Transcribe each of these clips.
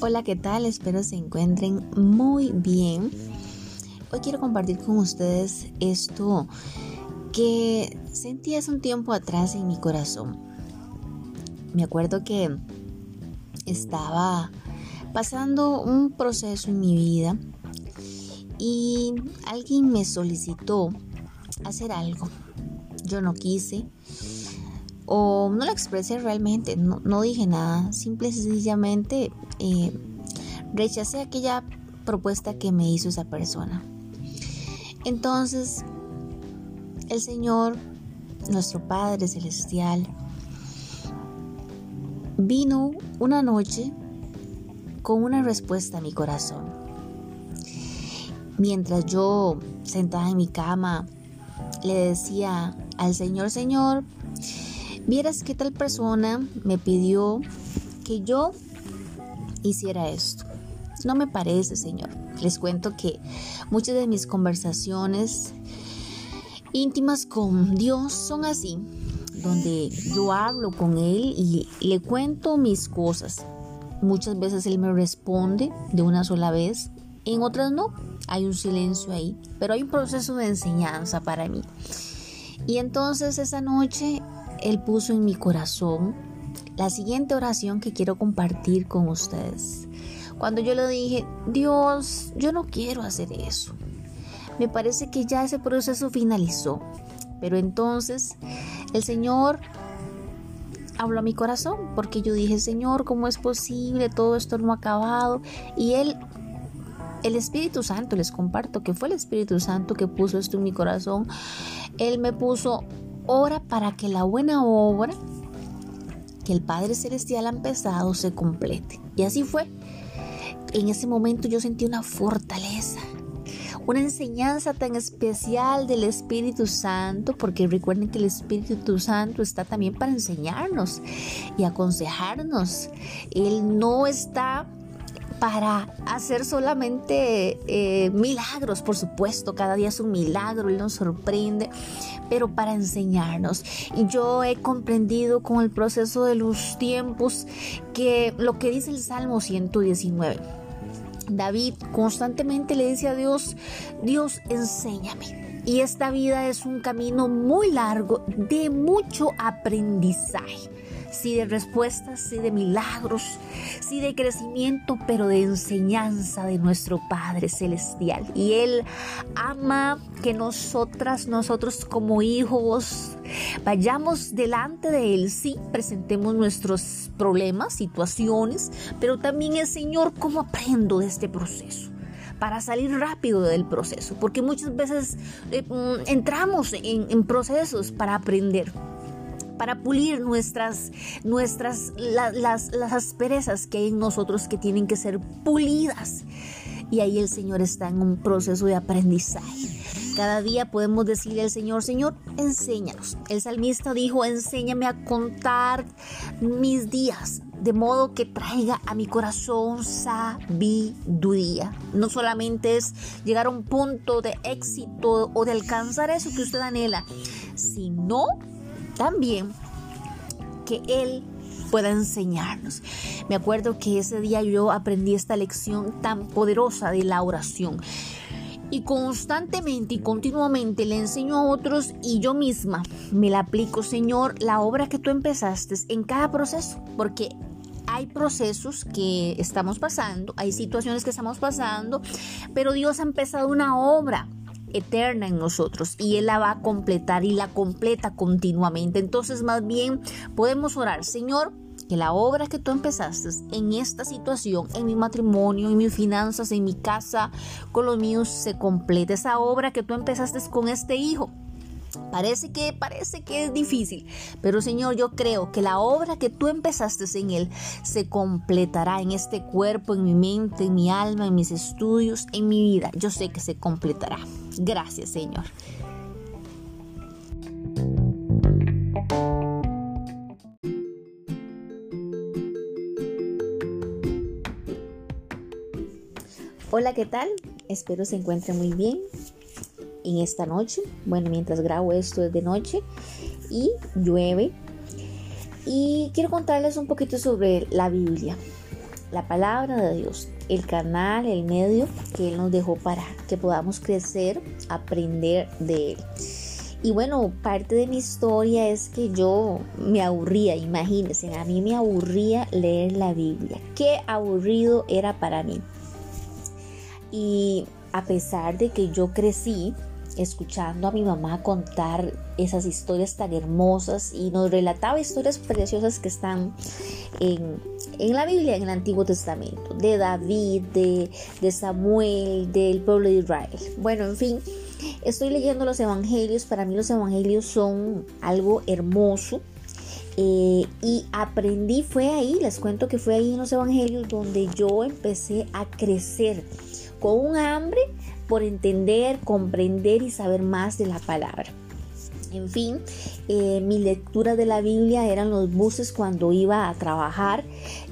Hola, ¿qué tal? Espero se encuentren muy bien. Hoy quiero compartir con ustedes esto que sentí hace un tiempo atrás en mi corazón. Me acuerdo que estaba pasando un proceso en mi vida y alguien me solicitó hacer algo. Yo no quise o no lo expresé realmente, no, dije nada, simple y sencillamente eh, rechacé aquella propuesta que me hizo esa persona. Entonces, el Señor, nuestro Padre Celestial, vino una noche con una respuesta a mi corazón. Mientras yo sentada en mi cama le decía al Señor, Señor, vieras que tal persona me pidió que yo hiciera esto. No me parece, Señor. Les cuento que muchas de mis conversaciones íntimas con Dios son así, donde yo hablo con Él y le cuento mis cosas. Muchas veces Él me responde de una sola vez, en otras no. Hay un silencio ahí, pero hay un proceso de enseñanza para mí. Y entonces esa noche Él puso en mi corazón la siguiente oración que quiero compartir con ustedes. Cuando yo le dije, Dios, yo no quiero hacer eso. Me parece que ya ese proceso finalizó. Pero entonces el Señor habló a mi corazón porque yo dije, Señor, ¿cómo es posible? Todo esto no ha acabado. Y Él, el Espíritu Santo, les comparto que fue el Espíritu Santo que puso esto en mi corazón. Él me puso, ora para que la buena obra que el Padre Celestial ha empezado se complete. Y así fue. En ese momento yo sentí una fortaleza, una enseñanza tan especial del Espíritu Santo, porque recuerden que el Espíritu Santo está también para enseñarnos y aconsejarnos. Él no está para hacer solamente eh, milagros, por supuesto, cada día es un milagro, Él nos sorprende, pero para enseñarnos. Y yo he comprendido con el proceso de los tiempos que lo que dice el Salmo 119. David constantemente le dice a Dios, Dios enséñame. Y esta vida es un camino muy largo de mucho aprendizaje sí de respuestas, sí de milagros, sí de crecimiento, pero de enseñanza de nuestro Padre Celestial. Y Él ama que nosotras, nosotros como hijos, vayamos delante de Él, sí, presentemos nuestros problemas, situaciones, pero también el Señor, ¿cómo aprendo de este proceso? para salir rápido del proceso, porque muchas veces eh, mm, entramos en procesos para aprender, para pulir nuestras, nuestras, las, las asperezas que hay en nosotros que tienen que ser pulidas. Y ahí el Señor está en un proceso de aprendizaje. Cada día podemos decirle al Señor, Señor, enséñanos. El salmista dijo, enséñame a contar mis días, de modo que traiga a mi corazón sabiduría. No solamente es llegar a un punto de éxito o de alcanzar eso que usted anhela, sino también que Él pueda enseñarnos. Me acuerdo que ese día yo aprendí esta lección tan poderosa de la oración. Y constantemente y continuamente le enseño a otros y yo misma me la aplico, Señor, la obra que tú empezaste en cada proceso, porque hay procesos que estamos pasando, hay situaciones que estamos pasando, pero Dios ha empezado una obra eterna en nosotros y Él la va a completar y la completa continuamente. Entonces más bien podemos orar, Señor, que la obra que tú empezaste en esta situación, en mi matrimonio, en mis finanzas, en mi casa, con los míos, se complete. Esa obra que tú empezaste con este hijo Parece que, parece que es difícil, pero Señor, yo creo que la obra que tú empezaste en Él se completará en este cuerpo, en mi mente, en mi alma, en mis estudios, en mi vida. Yo sé que se completará. Gracias, Señor. Hola, ¿qué tal? Espero se encuentre muy bien en esta noche. Bueno, mientras grabo esto es de noche y llueve. Y quiero contarles un poquito sobre la Biblia. la palabra de Dios, el canal, el medio que Él nos dejó para que podamos crecer, aprender de Él. Y bueno, parte de mi historia es que yo me aburría, imagínense, a mí me aburría leer la Biblia. Qué aburrido era para mí. Y a pesar de que yo crecí escuchando a mi mamá contar esas historias tan hermosas y nos relataba historias preciosas que están en, la Biblia, en el Antiguo Testamento, de David, de, de Samuel, del pueblo de Israel. Bueno, en fin, estoy leyendo los evangelios, para mí los evangelios son algo hermoso. Eh, y aprendí, fue ahí, les cuento que fue ahí en los evangelios donde yo empecé a crecer con un hambre por entender, comprender y saber más de la palabra. En fin, eh, mi lectura de la Biblia eran los buses cuando iba a trabajar,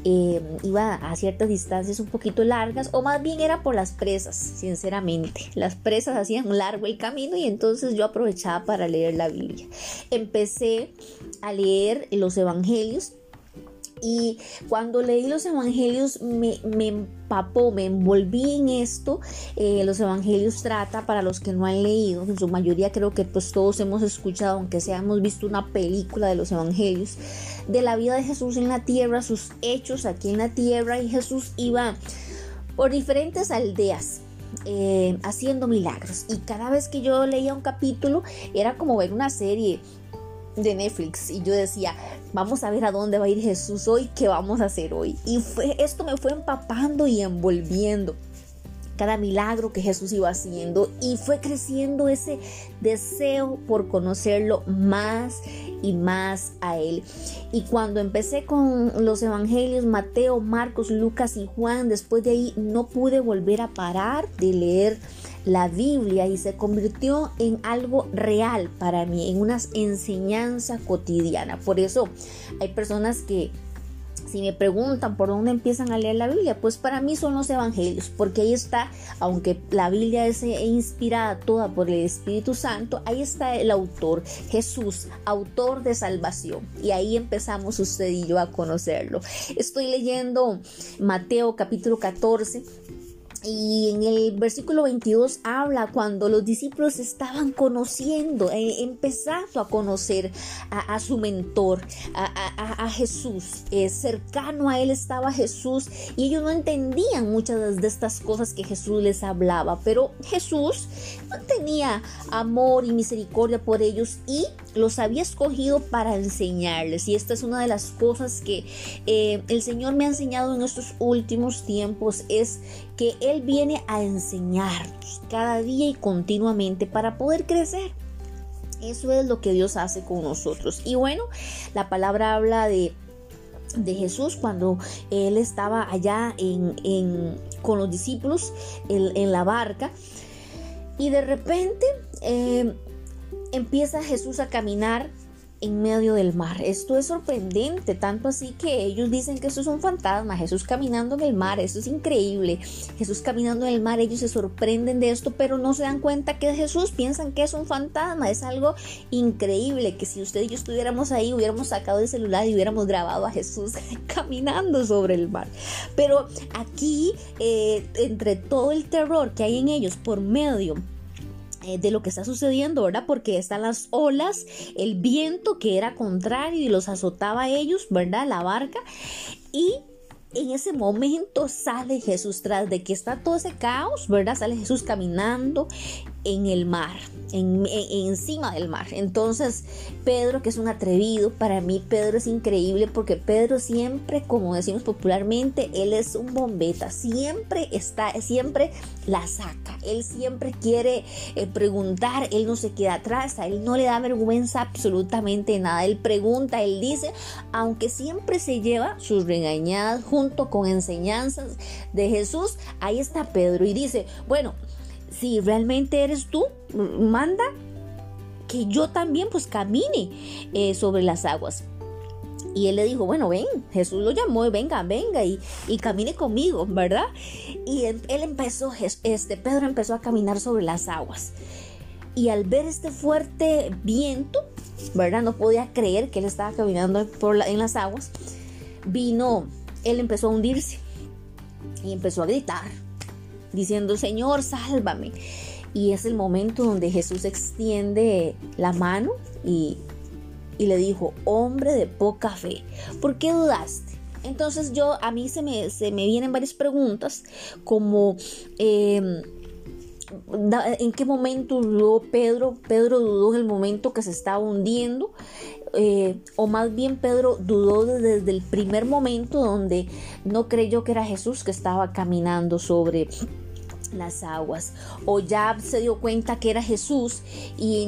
eh, iba a ciertas distancias un poquito largas o más bien era por las presas, sinceramente. Las presas hacían largo el camino y entonces yo aprovechaba para leer la Biblia. Empecé a leer los evangelios y cuando leí los evangelios me, empapó, me envolví en esto. Eh, los evangelios trata, para los que no han leído, en su mayoría creo que pues todos hemos escuchado, aunque sea hemos visto una película de los evangelios, de la vida de Jesús en la tierra, sus hechos aquí en la tierra y Jesús iba por diferentes aldeas. Eh, haciendo milagros y cada vez que yo leía un capítulo era como ver una serie de Netflix y yo decía, vamos a ver a dónde va a ir Jesús hoy, qué vamos a hacer hoy. Y fue, esto me fue empapando y envolviendo cada milagro que Jesús iba haciendo y fue creciendo ese deseo por conocerlo más y más a Él. Y cuando empecé con los evangelios, Mateo, Marcos, Lucas y Juan, después de ahí no pude volver a parar de leer la Biblia y se convirtió en algo real para mí, en una enseñanza cotidiana. Por eso hay personas que si me preguntan por dónde empiezan a leer la Biblia, pues para mí son los evangelios, porque ahí está, aunque la Biblia es inspirada toda por el Espíritu Santo, ahí está el autor, Jesús, autor de salvación. Y ahí empezamos usted y yo a conocerlo. Estoy leyendo Mateo capítulo 14 y en el versículo 22 habla cuando los discípulos estaban conociendo, eh, empezando a conocer a, su mentor, a, Jesús. Eh, cercano a él estaba Jesús y ellos no entendían muchas de estas cosas que Jesús les hablaba, pero Jesús tenía amor y misericordia por ellos y los había escogido para enseñarles. Y esta es una de las cosas que eh, el Señor me ha enseñado en estos últimos tiempos, es que Él viene a enseñarnos cada día y continuamente para poder crecer. Eso es lo que Dios hace con nosotros. Y bueno, la palabra habla de de Jesús cuando él estaba allá en, con los discípulos en, la barca y de repente eh, empieza Jesús a caminar en medio del mar. Esto es sorprendente, tanto así que ellos dicen que esto es un fantasma, Jesús caminando en el mar, esto es increíble. Jesús caminando en el mar, ellos se sorprenden de esto, pero no se dan cuenta que es Jesús, piensan que es un fantasma, es algo increíble, que si usted y yo estuviéramos ahí, hubiéramos sacado el celular y hubiéramos grabado a Jesús caminando sobre el mar. Pero aquí, eh, entre todo el terror que hay en ellos por medio de lo que está sucediendo, ¿verdad? Porque están las olas, el viento que era contrario y los azotaba a ellos, ¿verdad? La barca. Y en ese momento sale Jesús tras de que está todo ese caos, ¿verdad? Sale Jesús caminando en el mar, en, encima del mar. Entonces, Pedro, que es un atrevido, para mí Pedro es increíble porque Pedro siempre, como decimos popularmente, él es un bombeta, siempre está, siempre la saca, él siempre quiere eh, preguntar, él no se queda atrás, a él no le da vergüenza absolutamente nada, él pregunta, él dice, aunque siempre se lleva sus regañadas junto con enseñanzas de Jesús, ahí está Pedro y dice, bueno, si realmente eres tú, manda que yo también pues camine eh, sobre las aguas. Y él le dijo, bueno, ven, Jesús lo llamó, venga, venga y, camine conmigo, ¿verdad? Y él, empezó, este Pedro empezó a caminar sobre las aguas. Y al ver este fuerte viento, ¿verdad? No podía creer que él estaba caminando en las aguas. Vino, él empezó a hundirse y empezó a gritar, diciendo, Señor, sálvame. Y es el momento donde Jesús extiende la mano y, le dijo, hombre de poca fe, ¿por qué dudaste? Entonces yo, a mí se me, se me vienen varias preguntas como... Em, ¿En qué momento dudó Pedro? Pedro dudó en el momento que se estaba hundiendo. Eh, o más bien Pedro dudó desde el primer momento donde no creyó que era Jesús que estaba caminando sobre las aguas o ya se dio cuenta que era Jesús y,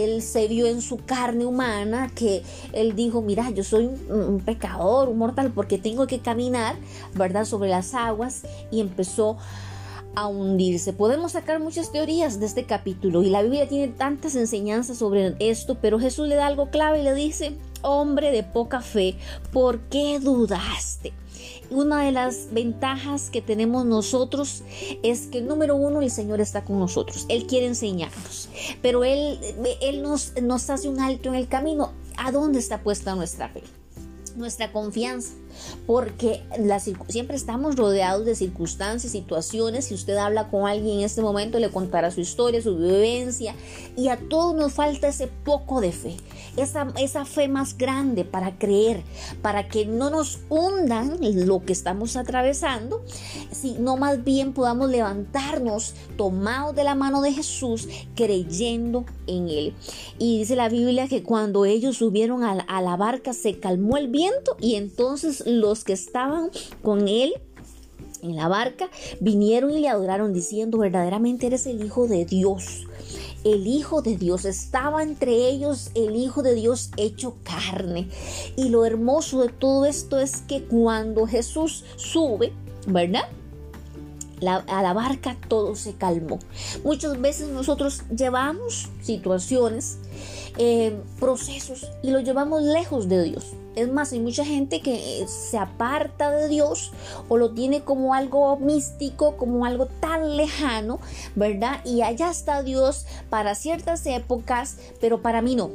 él se vio en su carne humana que él dijo mira yo soy un, pecador un mortal porque tengo que caminar verdad sobre las aguas y empezó a hundirse. Podemos sacar muchas teorías de este capítulo y la Biblia tiene tantas enseñanzas sobre esto, pero Jesús le da algo clave y le dice, hombre de poca fe, ¿por qué dudaste? Una de las ventajas que tenemos nosotros es que número uno el Señor está con nosotros. Él quiere enseñarnos, pero Él, él nos, nos hace un alto en el camino. ¿A dónde está puesta nuestra fe? Nuestra confianza porque siempre estamos rodeados de circunstancias, situaciones. Si usted habla con alguien en este momento, le contará su historia, su vivencia, y a todos nos falta ese poco de fe, esa, esa fe más grande para creer, para que no nos hundan lo que estamos atravesando, sino más bien podamos levantarnos tomados de la mano de Jesús, creyendo en Él. Y dice la Biblia que cuando ellos subieron a, a la barca se calmó el viento y entonces los que estaban con él en la barca vinieron y le adoraron diciendo, verdaderamente eres el Hijo de Dios. El Hijo de Dios estaba entre ellos, el Hijo de Dios hecho carne. Y lo hermoso de todo esto es que cuando Jesús sube, ¿verdad? A la barca todo se calmó. Muchas veces nosotros llevamos situaciones, eh, procesos y lo llevamos lejos de Dios. Es más, hay mucha gente que se aparta de Dios o lo tiene como algo místico, como algo tan lejano, ¿verdad? Y allá está Dios para ciertas épocas, pero para mí no.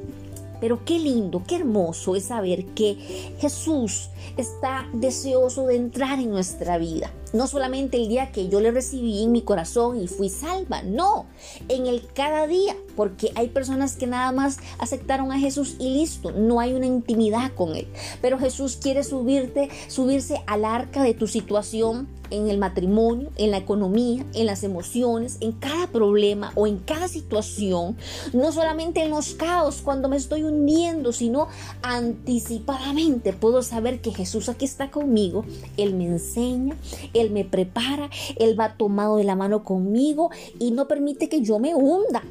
Pero qué lindo, qué hermoso es saber que Jesús está deseoso de entrar en nuestra vida. No solamente el día que yo le recibí en mi corazón y fui salva, no, en el cada día, porque hay personas que nada más aceptaron a Jesús y listo, no hay una intimidad con Él. Pero Jesús quiere subirte, subirse al arca de tu situación, en el matrimonio, en la economía, en las emociones, en cada problema o en cada situación, no solamente en los caos cuando me estoy hundiendo, sino anticipadamente puedo saber que Jesús aquí está conmigo, Él me enseña, Él me prepara, Él va tomado de la mano conmigo y no permite que yo me hunda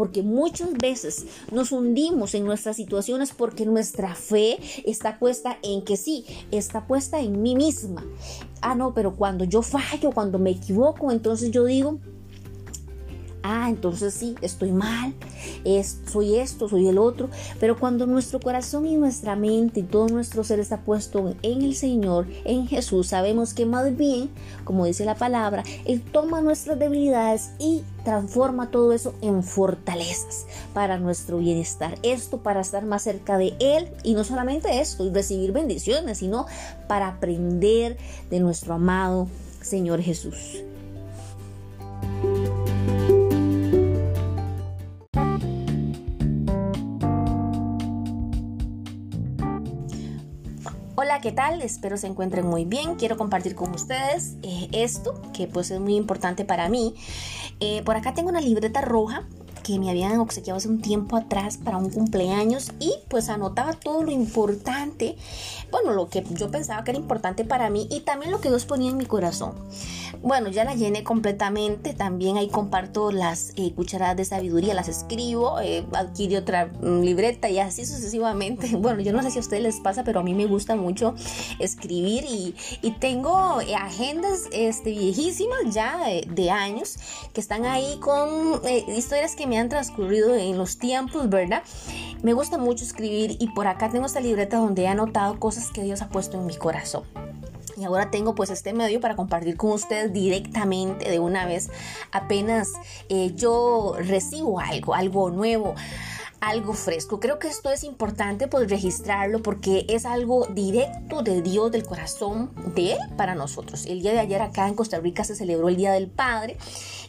porque muchas veces nos hundimos en nuestras situaciones porque nuestra fe está puesta en que sí, está puesta en mí misma. Ah, no, pero cuando yo fallo, cuando me equivoco, entonces yo digo, ah, entonces sí, estoy mal, soy esto, soy el otro. Pero cuando nuestro corazón y nuestra mente y todo nuestro ser está puesto en el Señor, en Jesús, sabemos que más bien, como dice la palabra, Él toma nuestras debilidades y transforma todo eso en fortalezas para nuestro bienestar. Esto para estar más cerca de Él y no solamente esto, y recibir bendiciones, sino para aprender de nuestro amado Señor Jesús. ¿Qué tal? Espero se encuentren muy bien. Quiero compartir con ustedes eh, esto, que pues es muy importante para mí. Eh, por acá tengo una libreta roja que me habían obsequiado hace un tiempo atrás para un cumpleaños y pues anotaba todo lo importante, bueno, lo que yo pensaba que era importante para mí y también lo que Dios ponía en mi corazón. Bueno, ya la llené completamente, también ahí comparto las eh, cucharadas de sabiduría, las escribo, eh, adquirí otra mm, libreta y así sucesivamente. Bueno, yo no sé si a ustedes les pasa, pero a mí me gusta mucho escribir y, tengo eh, agendas este, viejísimas ya de, años que están ahí con historias que me han transcurrido en los tiempos, ¿verdad? Me gusta mucho escribir y por acá tengo esta libreta donde he anotado cosas que Dios ha puesto en mi corazón. Y ahora tengo pues este medio para compartir con ustedes directamente de una vez apenas eh, yo recibo algo, algo nuevo algo fresco. Creo que esto es importante pues registrarlo porque es algo directo de Dios, del corazón de Él para nosotros. El día de ayer acá en Costa Rica se celebró el Día del Padre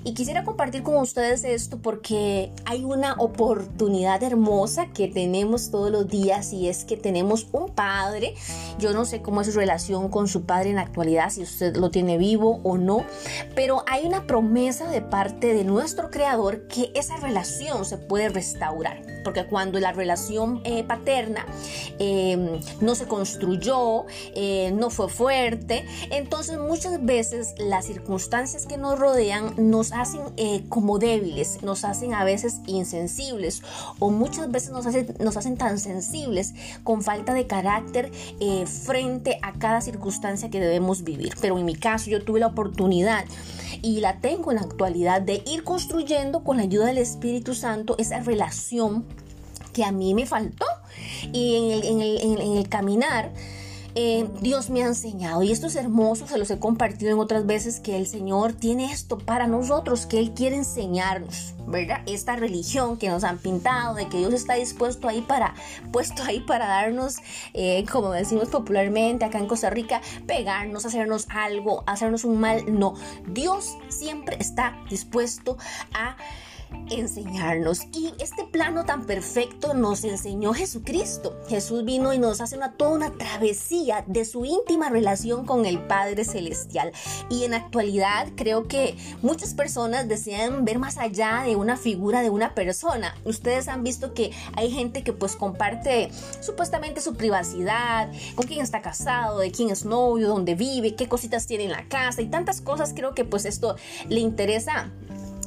y quisiera compartir con ustedes esto porque hay una oportunidad hermosa que tenemos todos los días y es que tenemos un padre. Yo no sé cómo es su relación con su padre en la actualidad, si usted lo tiene vivo o no, pero hay una promesa de parte de nuestro creador que esa relación se puede restaurar porque cuando la relación eh, paterna em, no se construyó, eh, no fue fuerte, entonces muchas veces las circunstancias que nos rodean nos hacen eh, como débiles, nos hacen a veces insensibles o muchas veces nos hacen, nos hacen tan sensibles con falta de carácter frente a cada circunstancia que debemos vivir. Pero en mi caso yo tuve la oportunidad y la tengo en la actualidad de ir construyendo con la ayuda del Espíritu Santo esa relación que a mí me faltó. Y en el, en el, en el caminar, eh, Dios me ha enseñado. Y esto es hermoso, se los he compartido en otras veces, que el Señor tiene esto para nosotros, que Él quiere enseñarnos, ¿verdad? Esta religión que nos han pintado, de que Dios está dispuesto ahí para, puesto ahí para darnos, eh, como decimos popularmente acá en Costa Rica, pegarnos, hacernos algo, hacernos un mal. No, Dios siempre está dispuesto a enseñarnos. Y este plano tan perfecto nos enseñó Jesucristo. Jesús vino y nos hace una, toda una travesía de su íntima relación con el Padre Celestial. Y en actualidad creo que muchas personas desean ver más allá de una figura de una persona. Ustedes han visto que hay gente que pues comparte supuestamente su privacidad, con quién está casado, de quién es novio, dónde vive, qué cositas tiene en la casa y tantas cosas. Creo que pues esto le interesa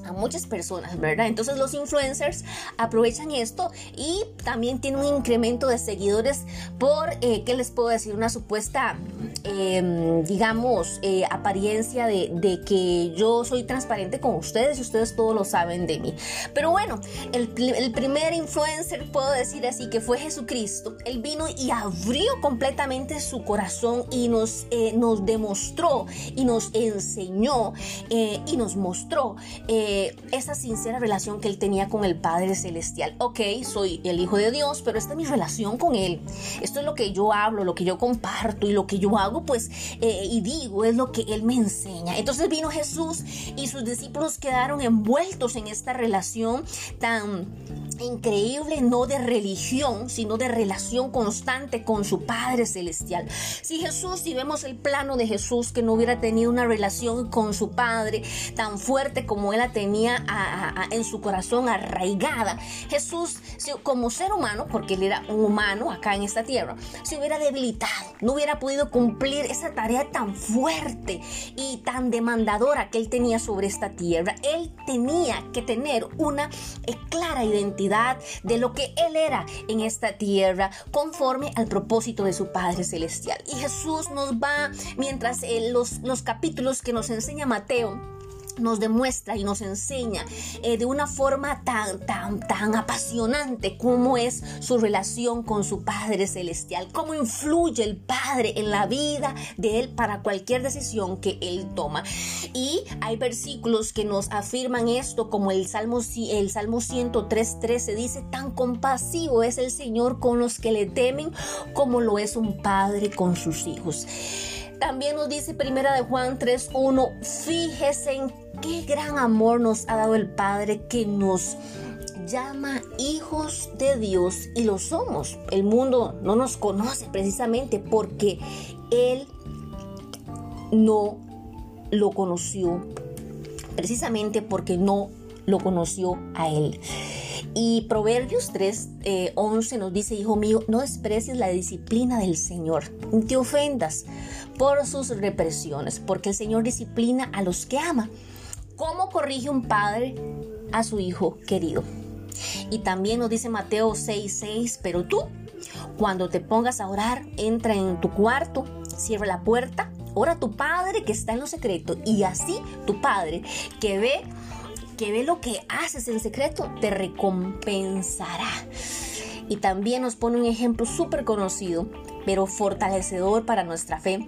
a muchas personas, ¿verdad? Entonces los influencers aprovechan esto y también tienen un incremento de seguidores por, eh, ¿qué les puedo decir? Una supuesta, em, digamos, eh, apariencia de, que yo soy transparente con ustedes y ustedes todos lo saben de mí. Pero bueno, el, primer influencer, puedo decir así, que fue Jesucristo. Él vino y abrió completamente su corazón y nos, eh, nos demostró y nos enseñó y nos mostró esa sincera relación que él tenía con el Padre Celestial. Ok, soy el Hijo de Dios, pero esta es mi relación con Él. Esto es lo que yo hablo, lo que yo comparto y lo que yo hago, pues, eh, y digo, es lo que Él me enseña. Entonces vino Jesús y sus discípulos quedaron envueltos en esta relación tan increíble, no de religión, sino de relación constante con su Padre Celestial. Si Jesús, si vemos el plano de Jesús, que no hubiera tenido una relación con su Padre tan fuerte como él la tenía en su corazón arraigada, Jesús, como ser humano, porque él era un humano acá en esta tierra, se hubiera debilitado, no hubiera podido cumplir esa tarea tan fuerte y tan demandadora que él tenía sobre esta tierra. Él tenía que tener una eh, clara identidad de lo que Él era en esta tierra conforme al propósito de su Padre Celestial. Y Jesús nos va, mientras eh, los, los capítulos que nos enseña Mateo, nos demuestra y nos enseña eh, de una forma tan, tan, tan apasionante cómo es su relación con su Padre Celestial, cómo influye el Padre en la vida de Él para cualquier decisión que Él toma. Y hay versículos que nos afirman esto, como el Salmo, el Salmo 103.13 dice, tan compasivo es el Señor con los que le temen como lo es un padre con sus hijos. También nos dice Primera de Juan 3.1, fíjese en qué gran amor nos ha dado el Padre que nos llama hijos de Dios y lo somos. El mundo no nos conoce precisamente porque Él no lo conoció, precisamente porque no lo conoció a Él. Y Proverbios 3, 11 eh, nos dice, hijo mío, no desprecies la disciplina del Señor, ni te ofendas por sus represiones, porque el Señor disciplina a los que ama. ¿Cómo corrige un padre a su hijo querido? Y también nos dice Mateo 6, 6, pero tú, cuando te pongas a orar, entra en tu cuarto, cierra la puerta, ora a tu padre que está en lo secreto, y así tu padre que ve que ve lo que haces en secreto, te recompensará. Y también nos pone un ejemplo súper conocido, pero fortalecedor para nuestra fe.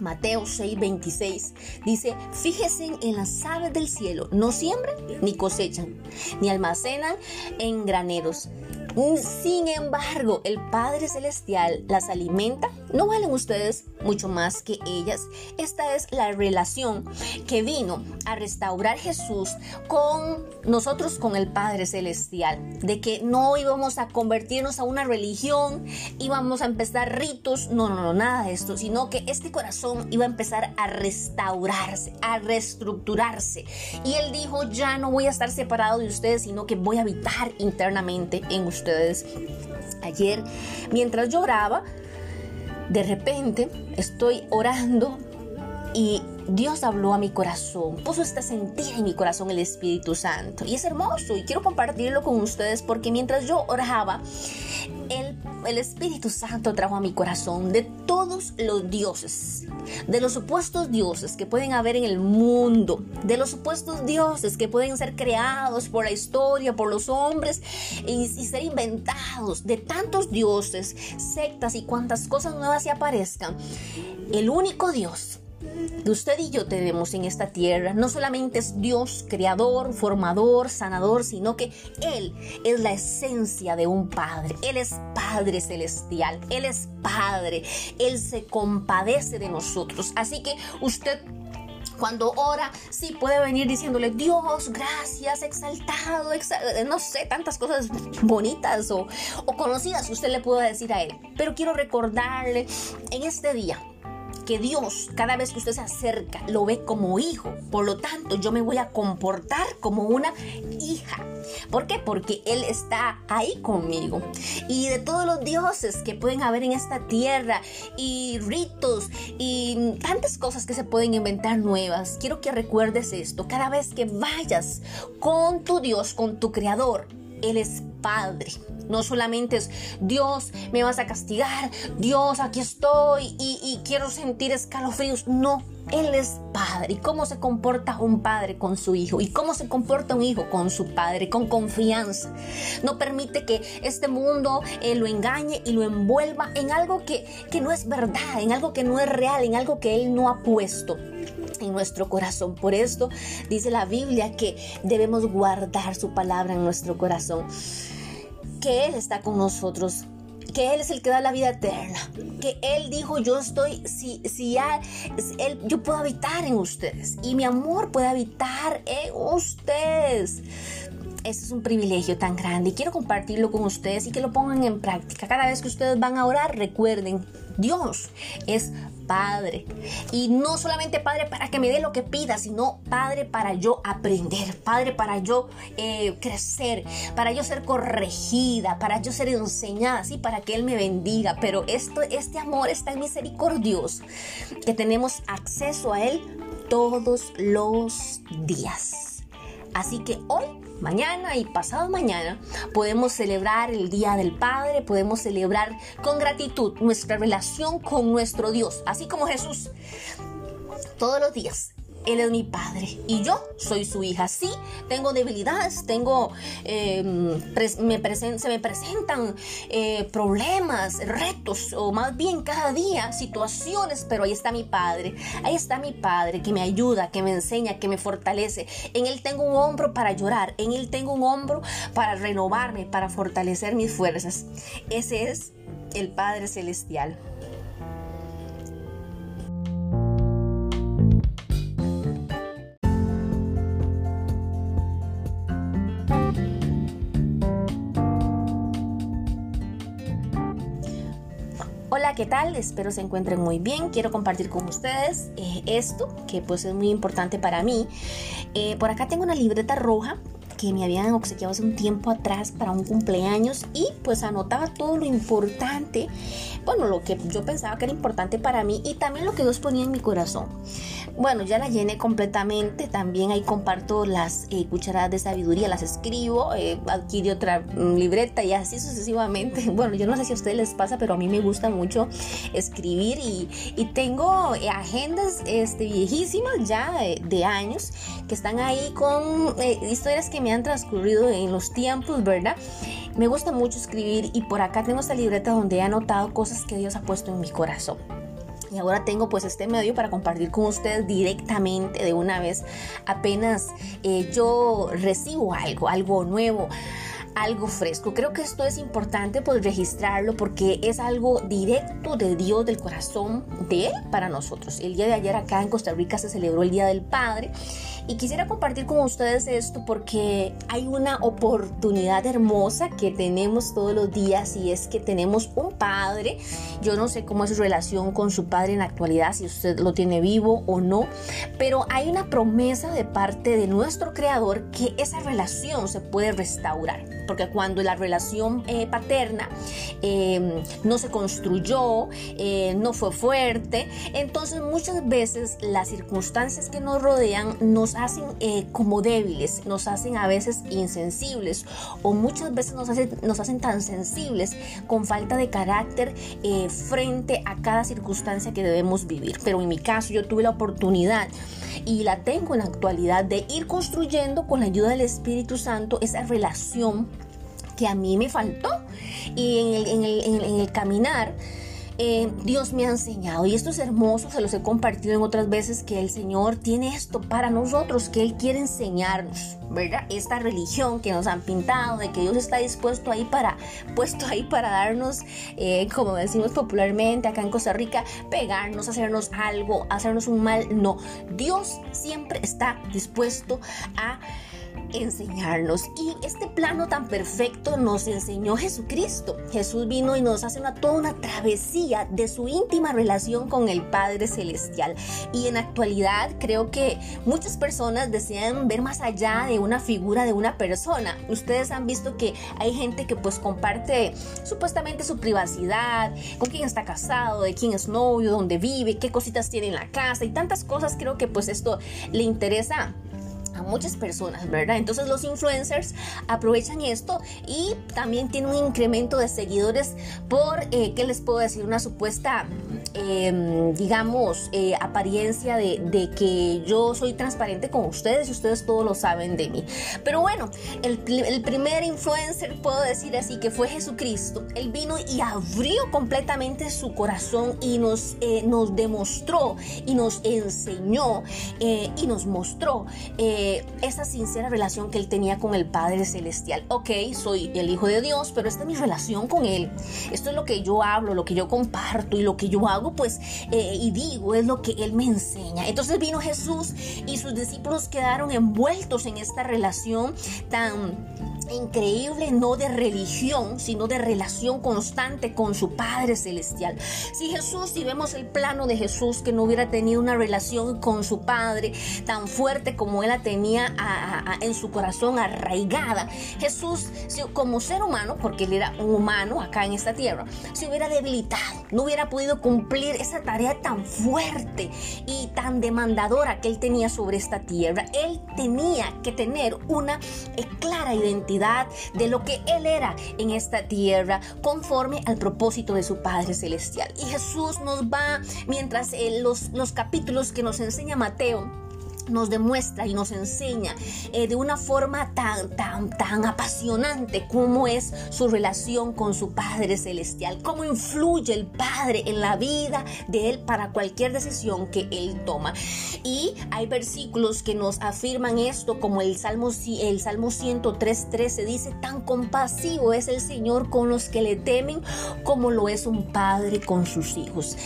Mateo 6:26 dice, fíjense en las aves del cielo, no siembran ni cosechan, ni almacenan en graneros, Sin embargo, el Padre Celestial las alimenta. ¿No valen ustedes mucho más que ellas? Esta es la relación que vino a restaurar Jesús con nosotros, con el Padre Celestial. De que no íbamos a convertirnos a una religión, íbamos a empezar ritos, no, no, no, nada de esto, sino que este corazón iba a empezar a restaurarse, a reestructurarse. Y Él dijo, ya no voy a estar separado de ustedes, sino que voy a habitar internamente en ustedes ustedes. Ayer, mientras yo oraba, de repente estoy orando y Dios habló a mi corazón, puso esta sentida en mi corazón el Espíritu Santo. Y es hermoso y quiero compartirlo con ustedes porque mientras yo oraba, el, el, Espíritu Santo trajo a mi corazón de todos los dioses, de los supuestos dioses que pueden haber en el mundo, de los supuestos dioses que pueden ser creados por la historia, por los hombres y, y ser inventados, de tantos dioses, sectas y cuantas cosas nuevas se aparezcan. El único Dios usted y yo tenemos en esta tierra no solamente es Dios creador, formador, sanador, sino que Él es la esencia de un Padre. Él es Padre celestial, Él es Padre, Él se compadece de nosotros. Así que usted cuando ora, sí puede venir diciéndole, Dios, gracias, exaltado, no sé, tantas cosas bonitas o, o conocidas usted le pueda decir a Él. Pero quiero recordarle en este día, que Dios, cada vez que usted se acerca, lo ve como hijo. Por lo tanto, yo me voy a comportar como una hija. ¿Por qué? Porque Él está ahí conmigo. Y de todos los dioses que pueden haber en esta tierra, y ritos, y tantas cosas que se pueden inventar nuevas, quiero que recuerdes esto. Cada vez que vayas con tu Dios, con tu Creador, Él es Padre. No solamente es Dios, me vas a castigar, Dios, aquí estoy y, quiero sentir escalofríos. No, Él es padre. ¿Y cómo se comporta un padre con su hijo? ¿Y cómo se comporta un hijo con su padre? Con confianza. No permite que este mundo eh, lo engañe y lo envuelva en algo que, que no es verdad, en algo que no es real, en algo que Él no ha puesto nuestro corazón. Por esto dice la Biblia que debemos guardar su palabra en nuestro corazón que Él está con nosotros, que Él es el que da la vida eterna, que Él dijo, yo estoy, si, si ya, él, yo puedo habitar en ustedes y mi amor puede habitar en ustedes. Este es un privilegio tan grande y quiero compartirlo con ustedes y que lo pongan en práctica. Cada vez que ustedes van a orar, recuerden, Dios es Padre. Y no solamente Padre para que me dé lo que pida, sino Padre para yo aprender, Padre para yo eh, crecer, para yo ser corregida, para yo ser enseñada, sí, para que Él me bendiga. Pero esto, este amor es tan misericordioso que tenemos acceso a Él todos los días. Así que hoy mañana y pasado mañana podemos celebrar el Día del Padre, podemos celebrar con gratitud nuestra relación con nuestro Dios, así como Jesús. Todos los días él es mi padre y yo soy su hija. Sí, tengo debilidades, tengo, em, me se me presentan eh, problemas, retos, o más bien cada día situaciones, pero ahí está mi padre. Ahí está mi padre que me ayuda, que me enseña, que me fortalece. En él tengo un hombro para llorar, en él tengo un hombro para renovarme, para fortalecer mis fuerzas. Ese es el Padre Celestial. ¿Qué tal? Espero se encuentren muy bien. Quiero compartir con ustedes eh, esto, que pues es muy importante para mí. Eh, por acá tengo una libreta roja que me habían obsequiado hace un tiempo atrás para un cumpleaños y pues anotaba todo lo importante, bueno, lo que yo pensaba que era importante para mí y también lo que Dios ponía en mi corazón. Bueno, ya la llené completamente, también ahí comparto las eh, cucharadas de sabiduría, las escribo, eh, adquirí otra mm, libreta y así sucesivamente. Bueno, yo no sé si a ustedes les pasa, pero a mí me gusta mucho escribir y, tengo eh, agendas este, viejísimas ya de, años que están ahí con historias que me han transcurrido en los tiempos, ¿verdad? Me gusta mucho escribir y por acá tengo esta libreta donde he anotado cosas que Dios ha puesto en mi corazón. Y ahora tengo pues este medio para compartir con ustedes directamente de una vez apenas eh, yo recibo algo, algo nuevo algo fresco. Creo que esto es importante pues registrarlo porque es algo directo de Dios, del corazón de Él para nosotros. El día de ayer acá en Costa Rica se celebró el Día del Padre y quisiera compartir con ustedes esto porque hay una oportunidad hermosa que tenemos todos los días y es que tenemos un padre. Yo no sé cómo es su relación con su padre en la actualidad, si usted lo tiene vivo o no, pero hay una promesa de parte de nuestro creador que esa relación se puede restaurar. Porque cuando la relación eh, paterna eh, no se construyó, eh, no fue fuerte, entonces muchas veces las circunstancias que nos rodean nos hacen como débiles, nos hacen a veces insensibles o muchas veces nos hacen, nos hacen tan sensibles con falta de carácter frente a cada circunstancia que debemos vivir. Pero en mi caso yo tuve la oportunidad y la tengo en la actualidad de ir construyendo con la ayuda del Espíritu Santo esa relación que a mí me faltó. Y en el, en el, en el caminar, eh, Dios me ha enseñado. Y esto es hermoso, se los he compartido en otras veces, que el Señor tiene esto para nosotros, que Él quiere enseñarnos, ¿verdad? Esta religión que nos han pintado, de que Dios está dispuesto ahí para, puesto ahí para darnos, eh, como decimos popularmente acá en Costa Rica, pegarnos, hacernos algo, hacernos un mal. No, Dios siempre está dispuesto a enseñarnos. Y este plano tan perfecto nos enseñó Jesucristo. Jesús vino y nos hace una, toda una travesía de su íntima relación con el Padre Celestial. Y en actualidad creo que muchas personas desean ver más allá de una figura de una persona. Ustedes han visto que hay gente que pues comparte supuestamente su privacidad, con quién está casado, de quién es novio, dónde vive, qué cositas tiene en la casa y tantas cosas. Creo que pues esto le interesa a muchas personas, ¿verdad? Entonces los influencers aprovechan esto y también tienen un incremento de seguidores por, eh, ¿qué les puedo decir? Una supuesta, em, digamos, eh, apariencia de, que yo soy transparente con ustedes y ustedes todos lo saben de mí. Pero bueno, el, primer influencer, puedo decir así, que fue Jesucristo, él vino y abrió completamente su corazón y nos, eh, nos demostró y nos enseñó y nos mostró esa sincera relación que él tenía con el Padre Celestial. Ok, soy el Hijo de Dios, pero esta es mi relación con Él. Esto es lo que yo hablo, lo que yo comparto y lo que yo hago, pues, eh, y digo, es lo que Él me enseña. Entonces vino Jesús y sus discípulos quedaron envueltos en esta relación tan increíble, no de religión, sino de relación constante con su Padre Celestial. Si Jesús, si vemos el plano de Jesús, que no hubiera tenido una relación con su Padre tan fuerte como él la tenía en su corazón arraigada, Jesús, como ser humano, porque él era un humano acá en esta tierra, se hubiera debilitado, no hubiera podido cumplir esa tarea tan fuerte y tan demandadora que él tenía sobre esta tierra. Él tenía que tener una clara identidad de lo que Él era en esta tierra conforme al propósito de su Padre Celestial. Y Jesús nos va, mientras eh, los, los capítulos que nos enseña Mateo, nos demuestra y nos enseña eh, de una forma tan, tan, tan apasionante cómo es su relación con su Padre Celestial, cómo influye el Padre en la vida de Él para cualquier decisión que Él toma. Y hay versículos que nos afirman esto, como el Salmo, el Salmo 103.13 dice, tan compasivo es el Señor con los que le temen como lo es un padre con sus hijos.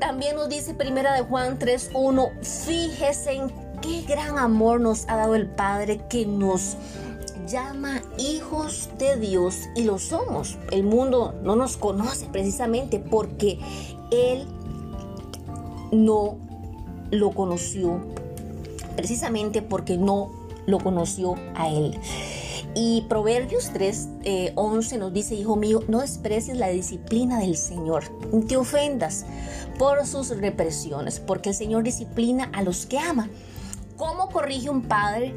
También nos dice Primera de Juan 3.1, fíjese en qué gran amor nos ha dado el Padre que nos llama hijos de Dios y lo somos. El mundo no nos conoce precisamente porque Él no lo conoció, precisamente porque no lo conoció a Él. Y Proverbios 3, 11 eh, nos dice, hijo mío, no desprecies la disciplina del Señor, ni te ofendas por sus represiones, porque el Señor disciplina a los que ama ¿Cómo corrige un padre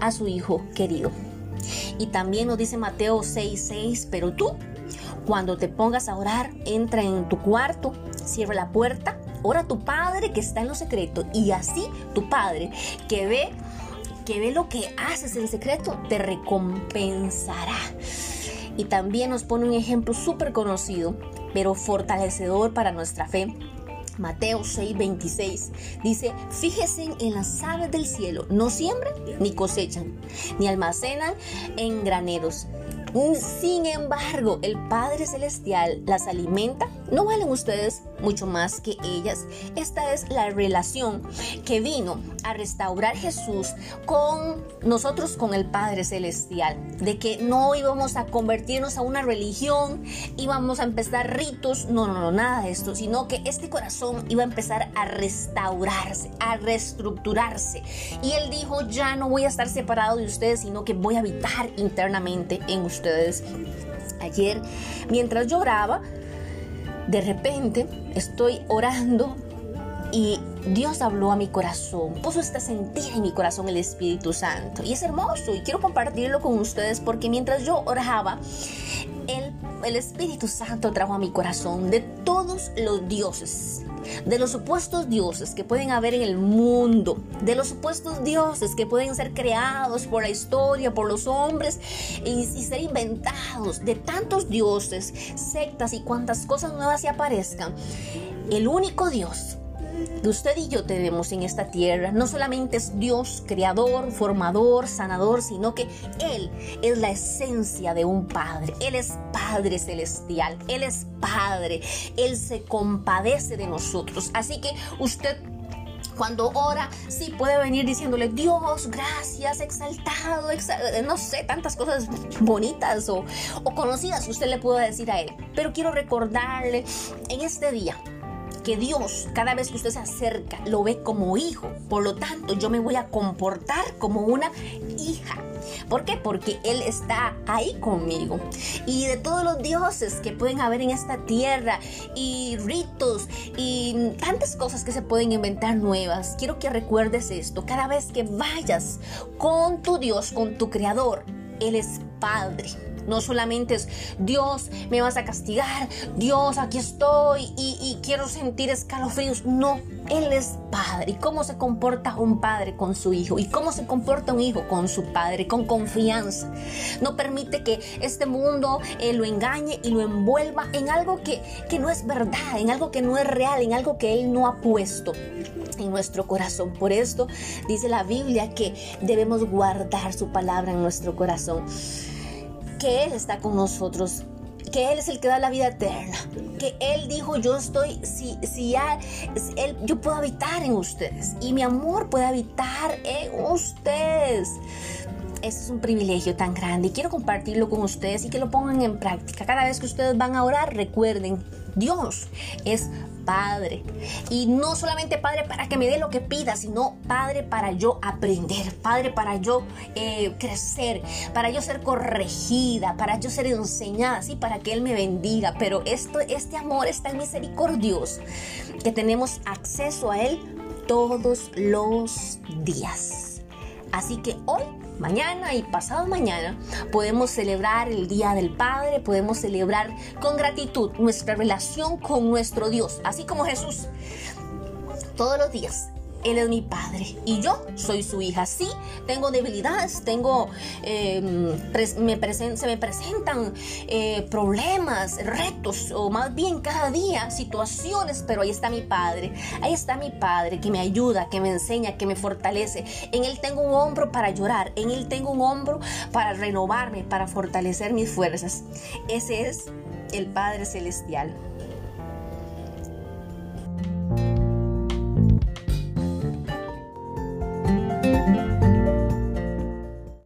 a su hijo querido? Y también nos dice Mateo 6:6, pero tú, cuando te pongas a orar, entra en tu cuarto, cierra la puerta, ora a tu padre que está en lo secreto y así tu padre que ve que ve lo que haces en secreto te recompensará. Y también nos pone un ejemplo súper conocido, pero fortalecedor para nuestra fe Mateo 6:26 dice, fíjense en las aves del cielo, no siembran ni cosechan, ni almacenan en graneros, Sin embargo, el Padre Celestial las alimenta. ¿No valen ustedes mucho más que ellas? Esta es la relación que vino a restaurar Jesús con nosotros, con el Padre Celestial. De que no íbamos a convertirnos a una religión, íbamos a empezar ritos, no, no, no, nada de esto, sino que este corazón iba a empezar a restaurarse, a reestructurarse. Y Él dijo, ya no voy a estar separado de ustedes, sino que voy a habitar internamente en ustedes. Ayer, mientras yo oraba, de repente estoy orando y Dios habló a mi corazón, puso esta sentida en mi corazón el Espíritu Santo. Y es hermoso y quiero compartirlo con ustedes porque mientras yo oraba, el, el Espíritu Santo trajo a mi corazón de todos los dioses de los supuestos dioses que pueden haber en el mundo, de los supuestos dioses que pueden ser creados por la historia, por los hombres y, ser inventados, de tantos dioses, sectas y cuantas cosas nuevas se aparezcan. El único Dios usted y yo tenemos en esta tierra no solamente es Dios creador, formador, sanador, sino que Él es la esencia de un Padre. Él es Padre celestial, Él es Padre, Él se compadece de nosotros. Así que usted cuando ora, sí puede venir diciéndole, Dios, gracias, exaltado, no sé, tantas cosas bonitas o, o conocidas usted le pueda decir a Él. Pero quiero recordarle en este día que Dios, cada vez que usted se acerca, lo ve como hijo. Por lo tanto, yo me voy a comportar como una hija. ¿Por qué? Porque Él está ahí conmigo. Y de todos los dioses que pueden haber en esta tierra, y ritos, y tantas cosas que se pueden inventar nuevas, quiero que recuerdes esto. Cada vez que vayas con tu Dios, con tu Creador, Él es Padre. No solamente es Dios, me vas a castigar, Dios, aquí estoy y, quiero sentir escalofríos. No, Él es padre. ¿Y cómo se comporta un padre con su hijo? ¿Y cómo se comporta un hijo con su padre? Con confianza. No permite que este mundo eh, lo engañe y lo envuelva en algo que, que no es verdad, en algo que no es real, en algo que Él no ha puesto en nuestro corazón. Por esto dice la Biblia que debemos guardar su palabra en nuestro corazón que Él está con nosotros, que Él es el que da la vida eterna, que Él dijo, yo estoy, si, si yo puedo habitar en ustedes y mi amor puede habitar en ustedes. Este es un privilegio tan grande y quiero compartirlo con ustedes y que lo pongan en práctica. Cada vez que ustedes van a orar, recuerden, Dios es Padre. Y no solamente Padre para que me dé lo que pida, sino Padre para yo aprender, Padre para yo eh, crecer, para yo ser corregida, para yo ser enseñada, sí, para que Él me bendiga. Pero esto, este amor es tan misericordioso que tenemos acceso a Él todos los días. Así que hoy mañana y pasado mañana podemos celebrar el Día del Padre, podemos celebrar con gratitud nuestra relación con nuestro Dios, así como Jesús. Todos los días él es mi padre y yo soy su hija. Sí, tengo debilidades, tengo, em, me se me presentan eh, problemas, retos, o más bien cada día situaciones, pero ahí está mi padre. Ahí está mi padre que me ayuda, que me enseña, que me fortalece. En él tengo un hombro para llorar, en él tengo un hombro para renovarme, para fortalecer mis fuerzas. Ese es el Padre Celestial.